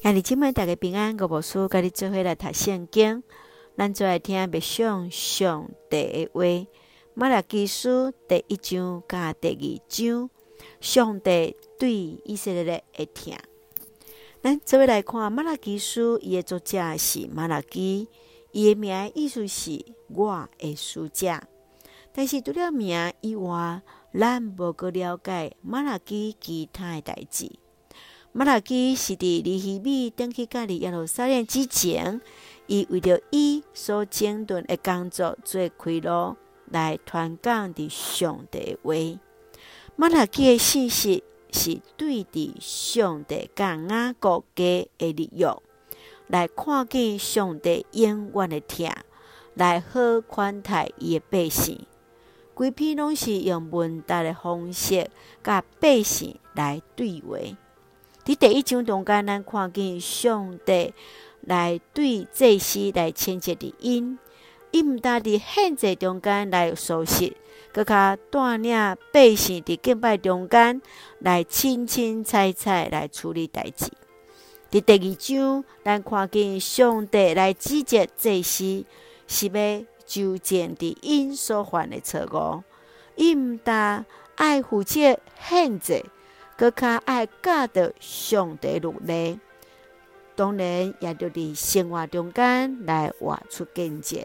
兄弟姊妹大家平安，我无事，甲你做伙来读圣经。咱做来听默上上帝的话。马拉基书第一章甲第二章，上帝对以色列的会听。咱做伙来看马拉基书，伊的作者是马拉基，伊的名的意思是我的使者。但是除了名以外，咱无阁了解马拉基其他的代志。马拉基是伫尼希米登去隔离耶路撒冷之前，伊为着伊所整顿的工作做开路，来传讲伫上帝话。马拉基的信息是对伫上帝甲雅各家的立约，来看见上帝永远的疼，来好款待伊的百姓。规篇拢是用问答的方式，甲百姓来对话。伫第一章中间，咱看见上帝来对祭司来谴责的因，伊毋但伫限制中间来熟悉，阁较带领百姓伫敬拜中间来清清采采来处理代志。伫第二章，咱看见上帝来指责祭司，是要纠正伫因所犯的错误，伊毋但爱负责限制。阁较爱教导上帝律例，当然也着伫生活中间来活出见证。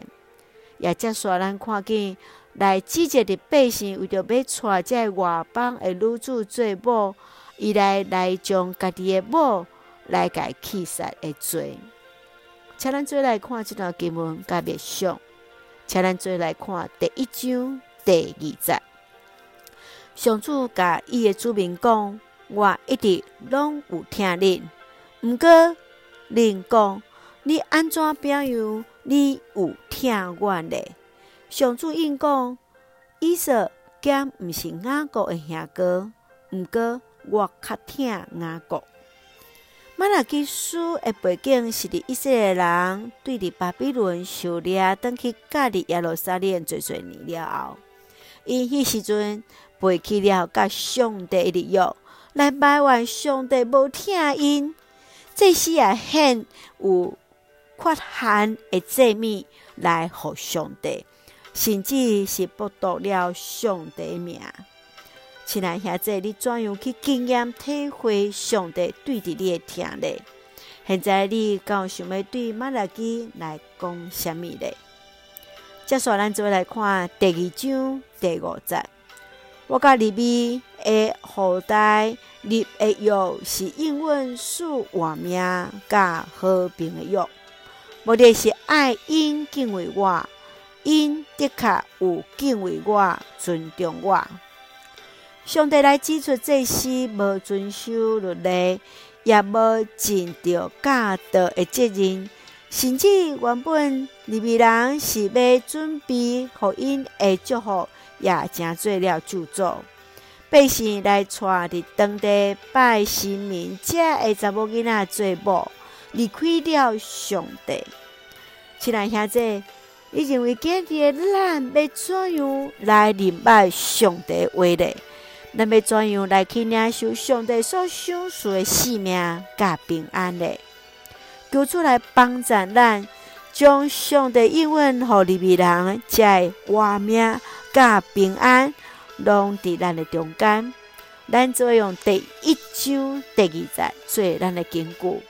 也接续咱看见来指责的百姓，为着要娶这外邦的女子做某，伊来来将家己的某来甲气杀的罪。请咱做来看这段经文甲默想，请咱做来看第一章第二节。上主甲伊的子民讲：“我一直拢有听恁，毋过恁讲，你安怎表样？你有听我咧？”上主应讲：“伊说兼毋是雅各的兄哥，毋过我较疼雅各。”马拉基书的背景是伫以色列人对伫巴比伦受掠，转去隔离耶路撒冷做济年了后，因迄时阵。背弃了甲上帝的约，来埋怨上帝无听因，这时也献有缺陷的祭物来互上帝，甚至是剥夺了上帝的名。亲爱兄弟，你怎样去经验体会上帝对伫你的听呢？现在你敢想要对马拉基来讲什么咧？接下来，咱就来看第二章第五节。我甲利比的后代立的约是应允赐活命甲和平的约，目的是爱因敬畏我，因的确有敬畏我、尊重我。上帝来指出祭司无遵守律例，也无尽到教导的责任，甚至原本利未人是要准备互因的祝福。也成做了咒，百姓来带伫当地拜神明，这个查某囡仔做某，离开了上帝。亲爱兄弟，你认为今日咱要怎样来明白上帝话呢？咱要怎样来去领受上帝所赏赐的性命甲平安呢？求主来帮助咱，将上帝应允互利未人，才会活命。甲平安，拢伫咱的中间。咱就用第一章第二节做咱的根据。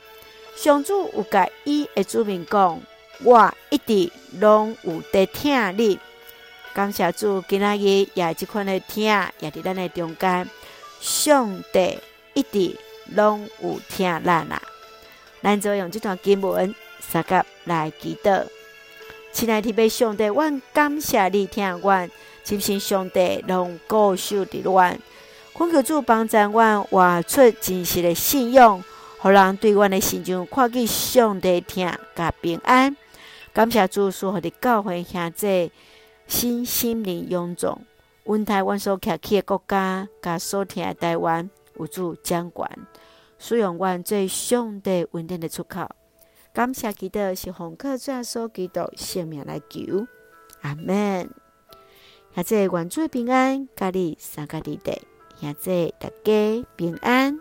上主有甲伊的主民讲：“我一直拢有在听你。”感谢主，今仔日也即款的听，也伫咱的中间。上帝一直拢有听咱啊！咱就用这段经文三甲来祈祷。亲爱的弟兄姊妹，阮感谢你听我，真心上帝拢固守伫阮，恳求主帮助我活出真实的信仰，互人对我的心中看见上帝疼甲平安。感谢主所予的教会兄弟心心灵勇壮，阮台湾所徛起的国家，甲所听的台湾有主掌管，使用阮最上帝稳定的出口。感谢基督是红客主所基督性命来求，阿门。现在愿主平安，家里三个弟弟，现在大家平安。